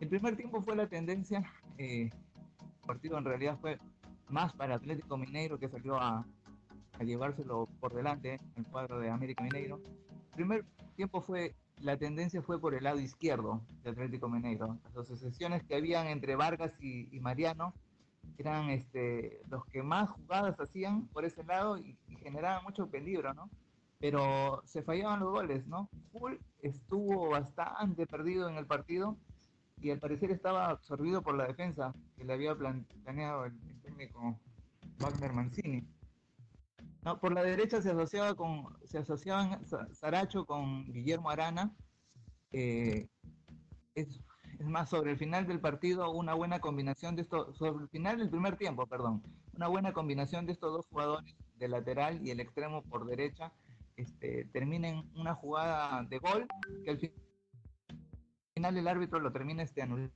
El primer tiempo fue la tendencia, eh, el partido en realidad fue más para Atlético Mineiro que salió a, a llevárselo por delante el cuadro de América Mineiro. El primer tiempo fue la tendencia fue por el lado izquierdo de Atlético Mineiro. Las asociaciones que habían entre Vargas y, Mariano eran este, los que más jugadas hacían por ese lado y, y, generaban mucho peligro, ¿no? Pero se fallaban los goles, ¿no? Full estuvo bastante perdido en el partido y al parecer estaba absorbido por la defensa que le había planeado el, el técnico Wagner Mancini. No, por la derecha se asociaba con, se asociaban Saracho con Guillermo Arana. Eh, es, es, más, sobre el final del partido, una buena combinación de estos, sobre el final del primer tiempo, perdón, una buena combinación de estos dos jugadores, de lateral y el extremo por derecha, este, termina en una jugada de gol que al el árbitro lo termina este, anulando